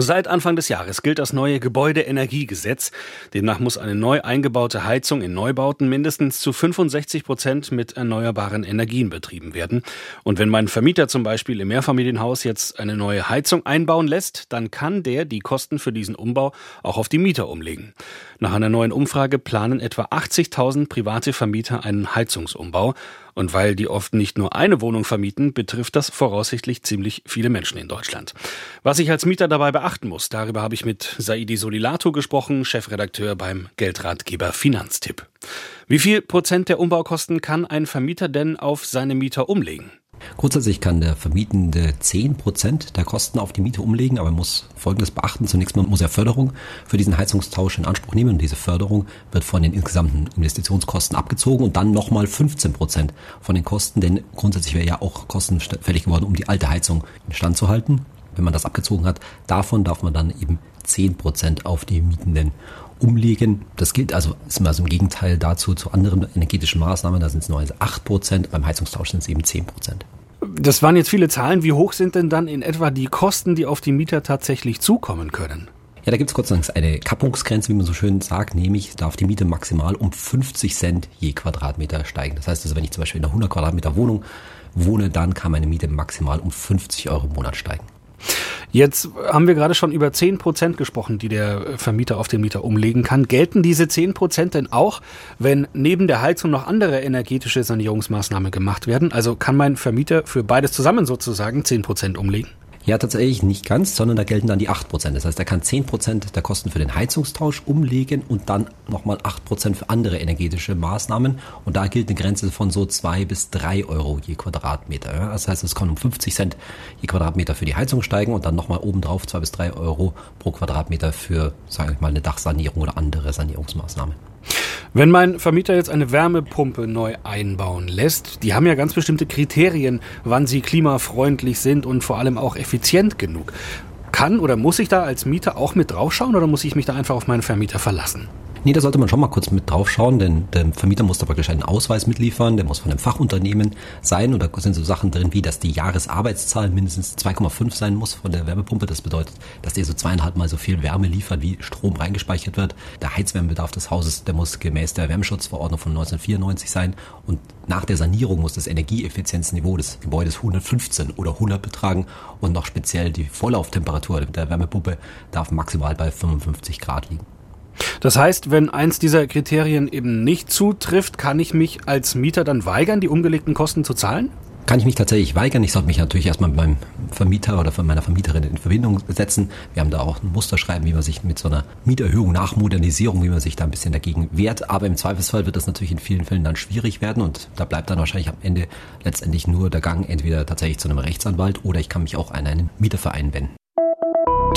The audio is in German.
Seit Anfang des Jahres gilt das neue Gebäudeenergiegesetz. Demnach muss eine neu eingebaute Heizung in Neubauten mindestens zu 65 Prozent mit erneuerbaren Energien betrieben werden. Und wenn mein Vermieter zum Beispiel im Mehrfamilienhaus jetzt eine neue Heizung einbauen lässt, dann kann der die Kosten für diesen Umbau auch auf die Mieter umlegen. Nach einer neuen Umfrage planen etwa 80.000 private Vermieter einen Heizungsumbau. Und weil die oft nicht nur eine Wohnung vermieten, betrifft das voraussichtlich ziemlich viele Menschen in Deutschland. Was ich als Mieter dabei beachten muss, darüber habe ich mit Saidi Solilato gesprochen, Chefredakteur beim Geldratgeber Finanztipp. Wie viel Prozent der Umbaukosten kann ein Vermieter denn auf seine Mieter umlegen? Grundsätzlich kann der Vermietende 10% der Kosten auf die Miete umlegen, aber er muss Folgendes beachten. Zunächst mal muss er Förderung für diesen Heizungstausch in Anspruch nehmen. Und diese Förderung wird von den insgesamten Investitionskosten abgezogen und dann nochmal 15% von den Kosten, denn grundsätzlich wäre ja auch kostenfällig geworden, um die alte Heizung in Stand zu halten. Wenn man das abgezogen hat, davon darf man dann eben 10% auf die Mietenden umlegen. Das gilt also, ist mal so im Gegenteil dazu zu anderen energetischen Maßnahmen. Da sind es nur 8 Prozent, beim Heizungstausch sind es eben 10 Prozent. Das waren jetzt viele Zahlen. Wie hoch sind denn dann in etwa die Kosten, die auf die Mieter tatsächlich zukommen können? Ja, da gibt es Gott sei eine Kappungsgrenze, wie man so schön sagt, nämlich darf die Miete maximal um 50 Cent je Quadratmeter steigen. Das heißt also, wenn ich zum Beispiel in einer 100 Quadratmeter Wohnung wohne, dann kann meine Miete maximal um 50 Euro im Monat steigen. Jetzt haben wir gerade schon über 10 Prozent gesprochen, die der Vermieter auf den Mieter umlegen kann. Gelten diese 10 Prozent denn auch, wenn neben der Heizung noch andere energetische Sanierungsmaßnahmen gemacht werden? Also kann mein Vermieter für beides zusammen sozusagen 10 Prozent umlegen? Ja, tatsächlich nicht ganz, sondern da gelten dann die 8%. Das heißt, er kann 10% der Kosten für den Heizungstausch umlegen und dann nochmal 8% für andere energetische Maßnahmen. Und da gilt eine Grenze von so 2 bis 3 Euro je Quadratmeter. Das heißt, es kann um 50 Cent je Quadratmeter für die Heizung steigen und dann nochmal obendrauf 2 bis 3 Euro pro Quadratmeter für, sage ich mal, eine Dachsanierung oder andere Sanierungsmaßnahmen. Wenn mein Vermieter jetzt eine Wärmepumpe neu einbauen lässt, die haben ja ganz bestimmte Kriterien, wann sie klimafreundlich sind und vor allem auch effizient genug. Kann oder muss ich da als Mieter auch mit draufschauen oder muss ich mich da einfach auf meinen Vermieter verlassen? Nee, da sollte man schon mal kurz mit drauf schauen, denn der Vermieter muss da praktisch einen Ausweis mitliefern, der muss von einem Fachunternehmen sein und da sind so Sachen drin wie, dass die Jahresarbeitszahl mindestens 2,5 sein muss von der Wärmepumpe. Das bedeutet, dass der so zweieinhalb Mal so viel Wärme liefert, wie Strom reingespeichert wird. Der Heizwärmebedarf des Hauses, der muss gemäß der Wärmeschutzverordnung von 1994 sein und nach der Sanierung muss das Energieeffizienzniveau des Gebäudes 115 oder 100 betragen und noch speziell die Volllauftemperatur der Wärmepumpe darf maximal bei 55 Grad liegen. Das heißt, wenn eins dieser Kriterien eben nicht zutrifft, kann ich mich als Mieter dann weigern, die umgelegten Kosten zu zahlen? Kann ich mich tatsächlich weigern? Ich sollte mich natürlich erstmal mit meinem Vermieter oder von meiner Vermieterin in Verbindung setzen. Wir haben da auch ein Musterschreiben, wie man sich mit so einer Mieterhöhung nach Modernisierung, wie man sich da ein bisschen dagegen wehrt. Aber im Zweifelsfall wird das natürlich in vielen Fällen dann schwierig werden und da bleibt dann wahrscheinlich am Ende letztendlich nur der Gang entweder tatsächlich zu einem Rechtsanwalt oder ich kann mich auch an einen Mieterverein wenden.